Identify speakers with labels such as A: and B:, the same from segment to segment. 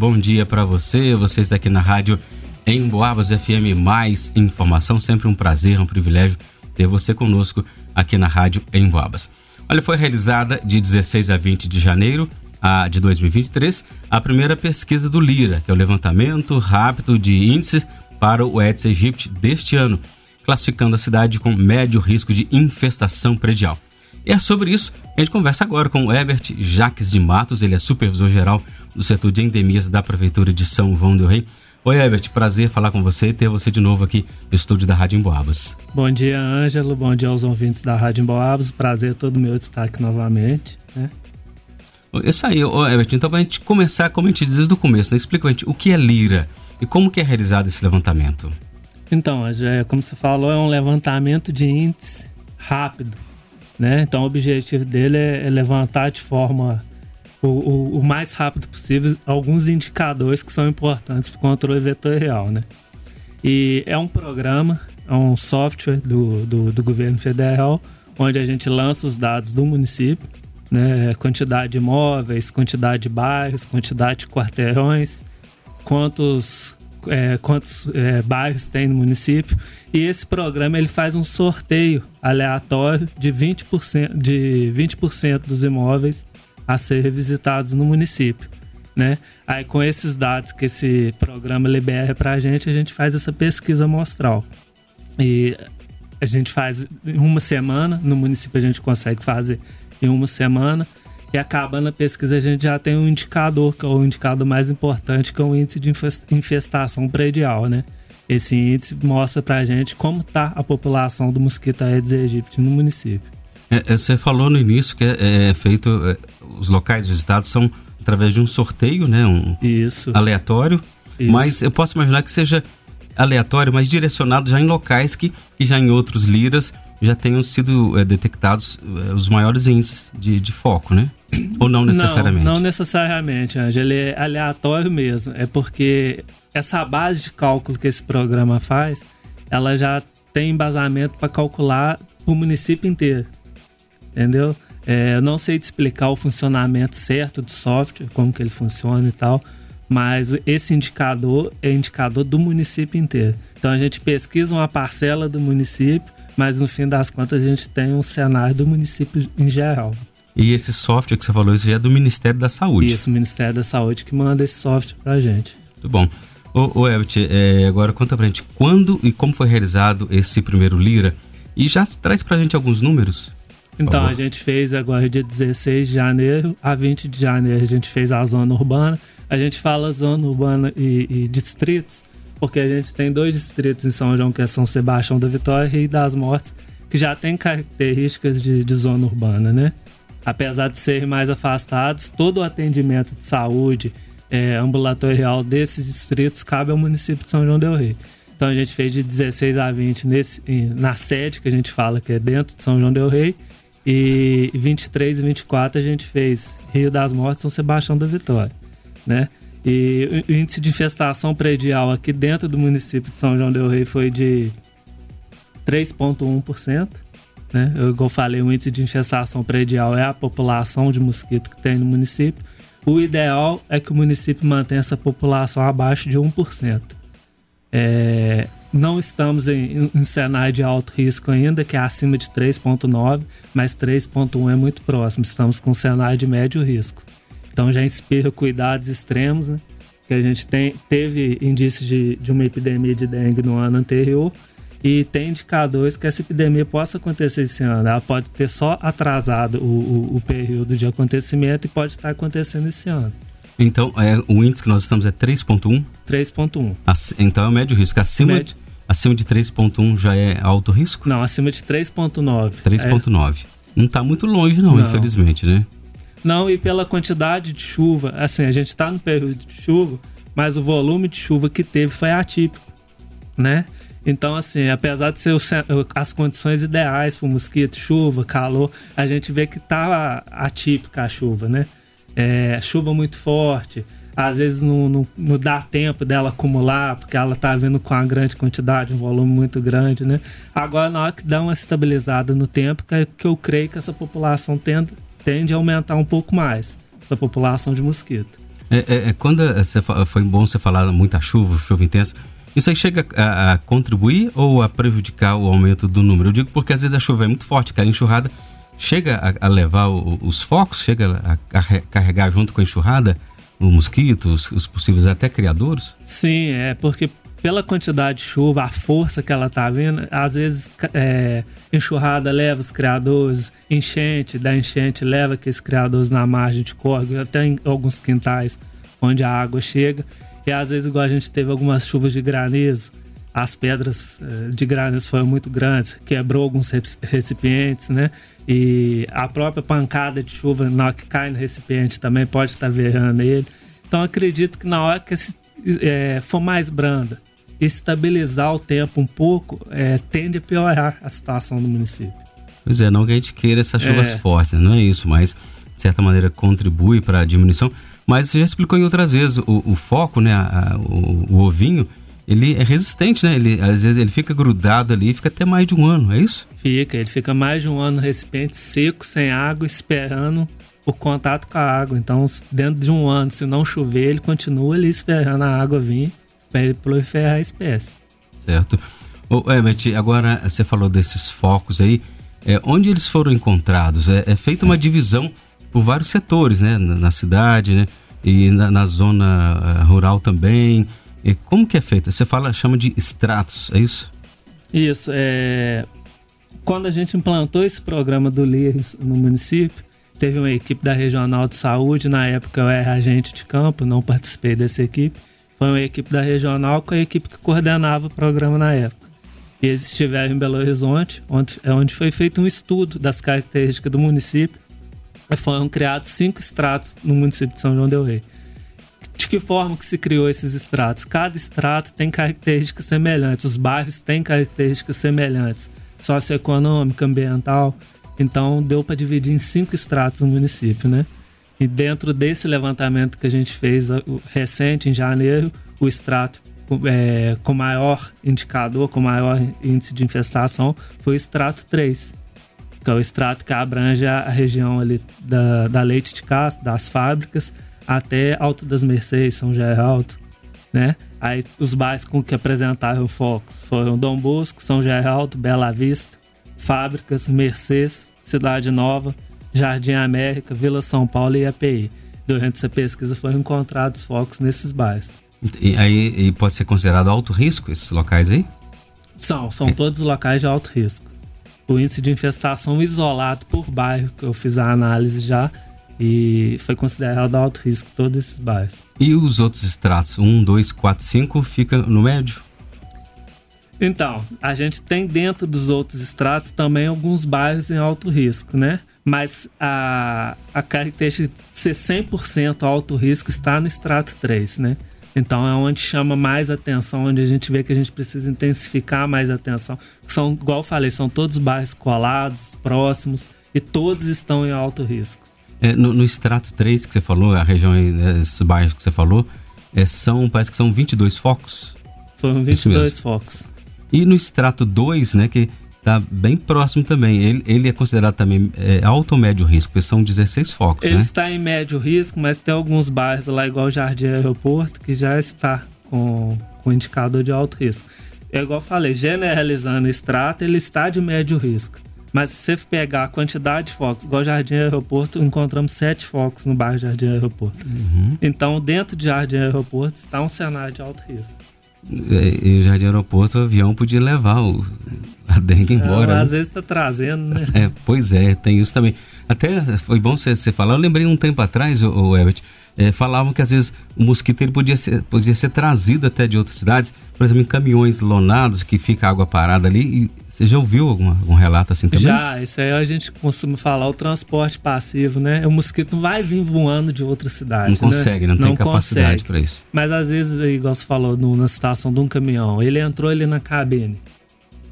A: Bom dia para você, você está aqui na rádio em Boabas FM Mais Informação. Sempre um prazer, um privilégio ter você conosco aqui na rádio em Boabas. Olha, foi realizada de 16 a 20 de janeiro de 2023 a primeira pesquisa do LIRA, que é o levantamento rápido de índices para o Aedes aegypti deste ano, classificando a cidade com médio risco de infestação predial. E é sobre isso que a gente conversa agora com o Herbert Jaques de Matos, ele é supervisor geral do setor de endemias da Prefeitura de São João del Rei. Oi, Herbert, prazer falar com você e ter você de novo aqui no estúdio da Rádio Emboabas.
B: Bom dia, Ângelo, bom dia aos ouvintes da Rádio Emboabas, prazer todo meu destaque novamente. Né?
A: Isso aí, Herbert, então para a gente começar, como a gente diz desde o começo, né? explica gente o que é Lira e como que é realizado esse levantamento.
B: Então, é, como você falou, é um levantamento de índice rápido, né? Então o objetivo dele é, é levantar de forma o, o, o, mais rápido possível alguns indicadores que são importantes para o controle vetorial, né? E é um programa, é um software do, do, do governo federal, onde a gente lança os dados do município, né? Quantidade de imóveis, quantidade de bairros, quantidade de quarteirões, quantos é, quantos é, bairros tem no município. E esse programa ele faz um sorteio aleatório de 20%, de 20 dos imóveis a ser visitados no município. Né? Aí com esses dados que esse programa libera para a gente, a gente faz essa pesquisa amostral. E a gente faz em uma semana, no município a gente consegue fazer em uma semana. E acabando a pesquisa, a gente já tem um indicador, que é o indicador mais importante, que é o índice de infestação predial, né? Esse índice mostra pra gente como tá a população do mosquito Aedes aegypti no município.
A: É, é, você falou no início que é, é feito, é, os locais visitados são através de um sorteio, né? Um
B: Isso.
A: aleatório. Isso. Mas eu posso imaginar que seja aleatório, mas direcionado já em locais que, que já em outros liras já tenham sido é, detectados é, os maiores índices de, de foco, né? Ou não necessariamente?
B: Não, não necessariamente, Angel. Ele é aleatório mesmo. É porque essa base de cálculo que esse programa faz, ela já tem embasamento para calcular o município inteiro. Entendeu? É, eu não sei te explicar o funcionamento certo do software, como que ele funciona e tal, mas esse indicador é indicador do município inteiro. Então a gente pesquisa uma parcela do município, mas no fim das contas a gente tem um cenário do município em geral.
A: E esse software que você falou, isso é do Ministério da Saúde.
B: Isso, o Ministério da Saúde que manda esse software pra gente.
A: Muito bom. Ô, ô Ebert, é, agora conta pra gente quando e como foi realizado esse primeiro Lira e já traz pra gente alguns números.
B: Então, a gente fez agora dia 16 de janeiro a 20 de janeiro, a gente fez a zona urbana. A gente fala zona urbana e, e distritos, porque a gente tem dois distritos em São João, que é São Sebastião da Vitória e das Mortes, que já tem características de, de zona urbana, né? Apesar de serem mais afastados, todo o atendimento de saúde é, ambulatorial desses distritos cabe ao município de São João del Rei. Então a gente fez de 16 a 20 nesse, na sede, que a gente fala que é dentro de São João del Rei, e 23 e 24 a gente fez Rio das Mortes São Sebastião da Vitória, né? E o índice de infestação predial aqui dentro do município de São João del Rei foi de 3,1%. Né? Eu, como eu falei, o índice de infestação predial é a população de mosquito que tem no município. O ideal é que o município mantenha essa população abaixo de 1%. É, não estamos em, cenário de alto risco ainda, que é acima de 3,9, mas 3,1 é muito próximo. Estamos com um cenário de médio risco. Então já inspira cuidados extremos, né? Que a gente tem, teve indício de, de uma epidemia de dengue no ano anterior e tem indicadores que essa epidemia possa acontecer esse ano. Ela pode ter só atrasado o, o, o período de acontecimento e pode estar acontecendo esse ano.
A: Então, é, o índice que nós estamos é 3,1?
B: 3,1.
A: Então é o médio risco. Acima, médio... acima de 3,1 já é alto risco?
B: Não, acima de 3,9.
A: 3,9. É... Não está muito longe, não, não, infelizmente, né?
B: Não, e pela quantidade de chuva, assim, a gente está no período de chuva, mas o volume de chuva que teve foi atípico, né? Então, assim, apesar de ser as condições ideais para o mosquito, chuva, calor, a gente vê que tá atípica a chuva, né? É, chuva muito forte, às vezes não, não, não, dá tempo dela acumular, porque ela tá vindo com uma grande quantidade, um volume muito grande, né? Agora, na hora que dá uma estabilizada no tempo, que, que eu creio que essa população tende, tende a aumentar um pouco mais, essa população de mosquito.
A: É, é, é quando você, foi bom você falar muita chuva, chuva intensa, isso aí chega a, a, contribuir ou a prejudicar o aumento do número? Eu digo porque às vezes a chuva é muito forte, cara, a enxurrada chega a, a levar o, os focos, chega a, carregar junto com a enxurrada o mosquito, os, os possíveis até criadores?
B: Sim, é porque pela quantidade de chuva, a força que ela tá vindo, às vezes é, enxurrada leva os criadores, enchente da enchente leva aqueles criadores na margem de córrego, até em alguns quintais onde a água chega. E às vezes, igual a gente teve algumas chuvas de granizo, as pedras é, de granizo foram muito grandes, quebrou alguns recipientes, né? E a própria pancada de chuva na hora que cai no recipiente também pode estar verrando ele. Então acredito que na hora que esse, é, for mais branda, estabilizar o tempo um pouco, é, tende a piorar a situação do município.
A: Pois é, não que a gente queira essas chuvas é. fortes, não é isso, mas de certa maneira contribui para a diminuição. Mas você já explicou em outras vezes, o, o foco, né, a, a, o, o ovinho, ele é resistente, né? Ele, às vezes ele fica grudado ali, fica até mais de um ano, é isso?
B: Fica, ele fica mais de um ano no recipiente seco, sem água, esperando o contato com a água. Então, dentro de um ano, se não chover, ele continua ali esperando a água vir para ele proliferar a espécie.
A: Certo. Ô, Herbert, agora você falou desses focos aí. É, onde eles foram encontrados? É, é feita uma divisão por vários setores, né? Na, na cidade, né? E na, na zona uh, rural também. E como que é feita? Você fala, chama de extratos, é isso?
B: Isso. É... Quando a gente implantou esse programa do LIRS no município, teve uma equipe da Regional de Saúde, na época eu era agente de campo, não participei dessa equipe. Foi uma equipe da Regional com a equipe que coordenava o programa na época. E eles estiveram em Belo Horizonte, onde, é onde foi feito um estudo das características do município. Foram criados cinco estratos no município de São João del Rei de que forma que se criou esses estratos? Cada estrato tem características semelhantes, os bairros têm características semelhantes, socioeconômica, ambiental. Então deu para dividir em cinco estratos no município, né? E dentro desse levantamento que a gente fez recente, em janeiro, o extrato é, com maior indicador, com maior índice de infestação, foi o extrato 3, que é o extrato que abrange a região ali da, da leite de caça, das fábricas, até Alto das Mercês, São Geraldo, né? Aí os bairros com que apresentaram focos foram Dom Bosco, São Geraldo, Bela Vista, Fábricas, Mercês, Cidade Nova, Jardim América, Vila São Paulo e API. Durante essa pesquisa foram encontrados focos nesses bairros.
A: E aí e pode ser considerado alto risco esses locais aí?
B: São, são todos locais de alto risco. O índice de infestação isolado por bairro, que eu fiz a análise já, e foi considerado alto risco todos esses bairros.
A: E os outros estratos, 1, 2, 4, 5, fica no médio?
B: Então, a gente tem dentro dos outros estratos também alguns bairros em alto risco, né? Mas a, a característica de ser 100% alto risco está no extrato 3, né? Então é onde chama mais atenção, onde a gente vê que a gente precisa intensificar mais atenção. São, igual eu falei, são todos bairros colados, próximos, e todos estão em alto risco.
A: É, no, no, extrato 3 que você falou, a região, né, esses bairros que você falou, é, são, parece que são 22 focos.
B: Foram 22 focos.
A: E no extrato 2, né, que está bem próximo também, ele, ele é considerado também é, alto ou médio risco, porque são 16 focos,
B: Ele
A: né?
B: está em médio risco, mas tem alguns bairros lá, igual o Jardim Aeroporto, que já está com, com indicador de alto risco. É igual eu falei, generalizando o extrato, ele está de médio risco. Mas se você pegar a quantidade de focos, igual Jardim Aeroporto, encontramos sete focos no bairro Jardim Aeroporto. Uhum. Então, dentro de Jardim Aeroporto está um cenário de alto risco.
A: E, o Jardim Aeroporto, o avião podia levar o, a dengue embora. É,
B: né? Às vezes está trazendo, né?
A: É, pois é, tem isso também. Até foi bom você, falar. Eu lembrei um tempo atrás, o, Herbert, é, falavam que às vezes o mosquito ele podia, ser, podia ser trazido até de outras cidades, por exemplo, em caminhões lonados que fica água parada ali. E você já ouviu algum, algum relato assim também?
B: Já, isso aí a gente costuma falar, o transporte passivo, né? O mosquito não vai vir voando de outra cidade.
A: Não né? consegue, não, não tem capacidade para isso.
B: Mas às vezes, igual você falou no, na situação de um caminhão, ele entrou ali na cabine,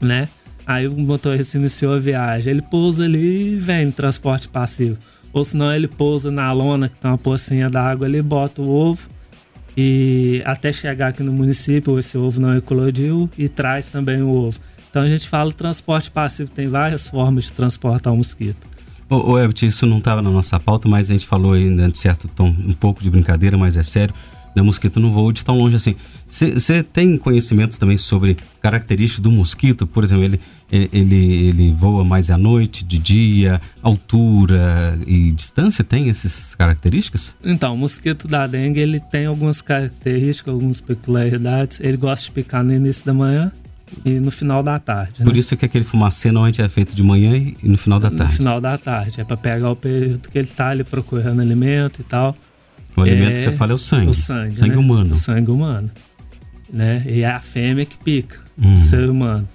B: né? Aí o motorista iniciou a viagem, ele pousa ali e vem transporte passivo. Ou senão ele pousa na lona, que tem uma pocinha d'água ali, bota o ovo e até chegar aqui no município, esse ovo não eclodiu e traz também o ovo. Então a gente fala transporte passivo, tem várias formas de transportar o mosquito.
A: Ô, ô Ebert, isso não estava na nossa pauta, mas a gente falou ainda de certo tom, um pouco de brincadeira, mas é sério. Da mosquito não voa de tão longe assim. Você tem conhecimentos também sobre características do mosquito? Por exemplo, ele, ele, ele voa mais à noite, de dia, altura e distância? Tem essas características?
B: Então, o mosquito da dengue ele tem algumas características, algumas peculiaridades. Ele gosta de picar no início da manhã e no final da tarde.
A: Por
B: né?
A: isso que aquele fumacê normalmente é feito de manhã e no final da tarde.
B: No final da tarde. É para pegar o período que ele está ali procurando alimento e tal.
A: O alimento é, que você fala é o sangue.
B: O sangue.
A: Sangue
B: né?
A: humano.
B: O sangue humano. Né? E é a fêmea que pica, hum. o ser humano.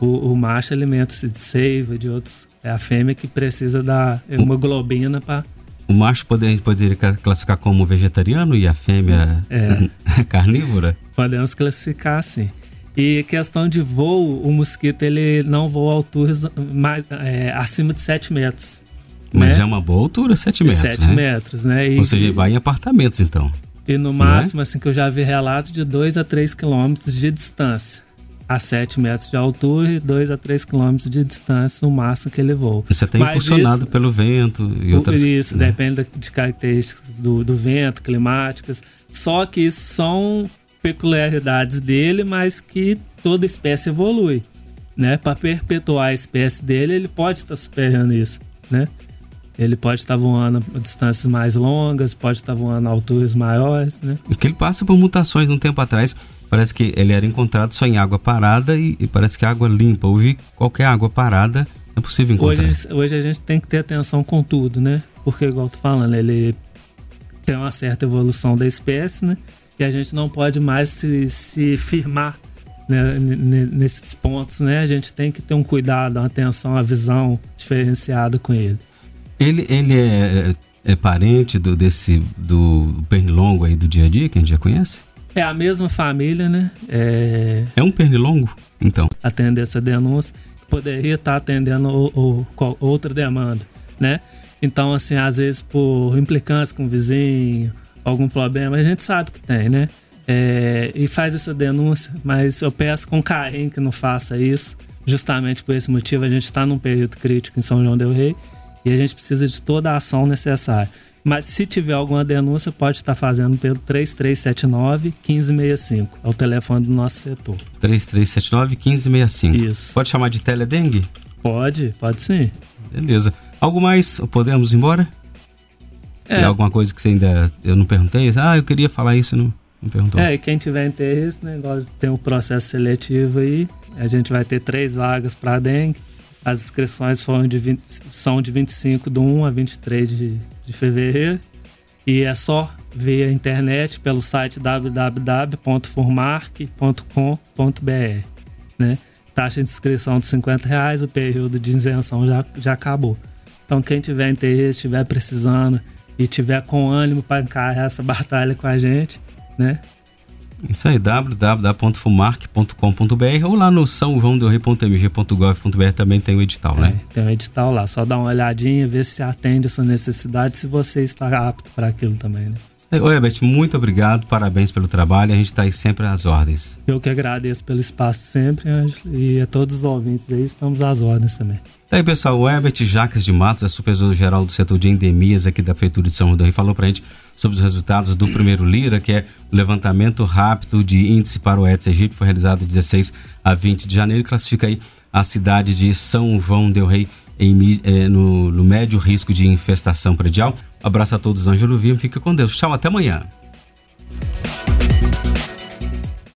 B: O, o macho alimenta-se de seiva, de outros. É a fêmea que precisa da hemoglobina para.
A: O macho poderia, poderia classificar como vegetariano e a fêmea é. carnívora?
B: Podemos classificar assim. E questão de voo, o mosquito ele não voa alturas mais, é, acima de 7 metros.
A: Mas né? é uma boa altura, 7 metros. 7
B: né? metros, né?
A: E, Ou seja, vai em apartamentos então.
B: E no máximo, é? assim, que eu já vi relatos de 2 a 3 quilômetros de distância. A 7 metros de altura e 2 a 3 quilômetros de distância, no máximo que ele voa.
A: Você está impulsionado isso, pelo vento e outras
B: Isso, né? depende de características do, do vento, climáticas. Só que isso são peculiaridades dele, mas que toda espécie evolui. Né? Para perpetuar a espécie dele, ele pode estar superando isso. Né? Ele pode estar voando a distâncias mais longas, pode estar voando a alturas maiores, né?
A: que ele passa por mutações um tempo atrás. Parece que ele era encontrado só em água parada e, e parece que água limpa. Hoje, qualquer água parada é possível encontrar.
B: Hoje, hoje a gente tem que ter atenção com tudo, né? Porque, igual eu tô falando, ele tem uma certa evolução da espécie, né? E a gente não pode mais se, se firmar né, nesses pontos, né? A gente tem que ter um cuidado, uma atenção, uma visão diferenciada com ele.
A: Ele, ele é, é, é parente do, desse, do pernilongo aí do dia a dia, que a gente já conhece?
B: É a mesma família, né? É,
A: é um pernilongo, então?
B: Atender essa denúncia, poderia estar atendendo o, o, outra demanda, né? Então, assim, às vezes por implicância com o vizinho, algum problema, a gente sabe que tem, né? É, e faz essa denúncia, mas eu peço com carinho que não faça isso, justamente por esse motivo. A gente está num período crítico em São João Del Rei e a gente precisa de toda a ação necessária. Mas se tiver alguma denúncia, pode estar fazendo pelo 3379 1565. É o telefone do nosso setor.
A: 3379 1565.
B: Isso.
A: Pode chamar de teledengue?
B: Pode, pode sim.
A: Beleza. Algo mais? Podemos ir embora? É. Tem alguma coisa que você ainda. Eu não perguntei? Ah, eu queria falar isso, não, não perguntou.
B: É, e quem tiver interesse, né? Tem o um processo seletivo aí. A gente vai ter três vagas para dengue. As inscrições foram de 20, são de 25 de 1 a 23 de, de fevereiro. E é só ver a internet pelo site www.formark.com.br. Né? Taxa de inscrição de 50 reais, o período de isenção já, já acabou. Então, quem tiver interesse, estiver precisando e tiver com ânimo para encarar essa batalha com a gente, né?
A: Isso aí, www.fumarc.com.br ou lá no sãojoãodelrey.mg.gov.br também tem o edital,
B: é,
A: né?
B: Tem o edital lá, só dá uma olhadinha, ver se atende essa necessidade, se você está apto para aquilo também, né?
A: Oi, Herbert, muito obrigado, parabéns pelo trabalho, a gente está aí sempre às ordens.
B: Eu que agradeço pelo espaço sempre, e a todos os ouvintes aí, estamos às ordens também.
A: Tá aí, pessoal, o Herbert Jacques de Matos, é supervisor-geral do setor de endemias aqui da Prefeitura de São João falou pra gente sobre os resultados do primeiro Lira, que é o levantamento rápido de índice para o Aedes aegypti, foi realizado de 16 a 20 de janeiro e classifica aí a cidade de São João del Rei em, é, no, no, médio risco de infestação predial. Abraço a todos, Ângelo Vinho. Fica com Deus. Tchau, até amanhã.